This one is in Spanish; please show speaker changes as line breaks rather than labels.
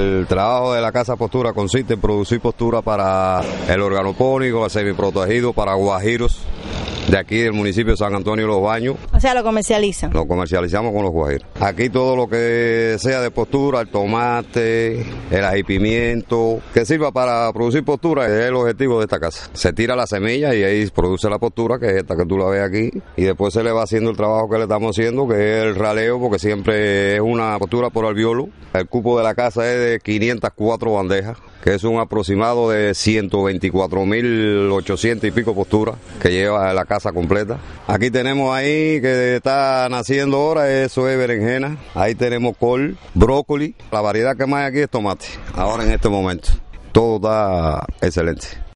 El trabajo de la casa postura consiste en producir postura para el organopónico, el semiprotegido, para guajiros de aquí del municipio de San Antonio de los Baños.
O sea, lo comercializan.
Lo comercializamos con los guajiros. Aquí todo lo que sea de postura, el tomate, el ají pimiento, que sirva para producir postura, es el objetivo de esta casa. Se tira la semilla y ahí produce la postura, que es esta que tú la ves aquí, y después se le va haciendo el trabajo que le estamos haciendo, que es el raleo, porque siempre es una postura por albiolo. El cupo de la casa es de 504 bandejas que es un aproximado de 124.800 y pico posturas que lleva la casa completa. Aquí tenemos ahí que está naciendo ahora, eso es berenjena. Ahí tenemos col, brócoli. La variedad que más hay aquí es tomate, ahora en este momento. Todo está excelente.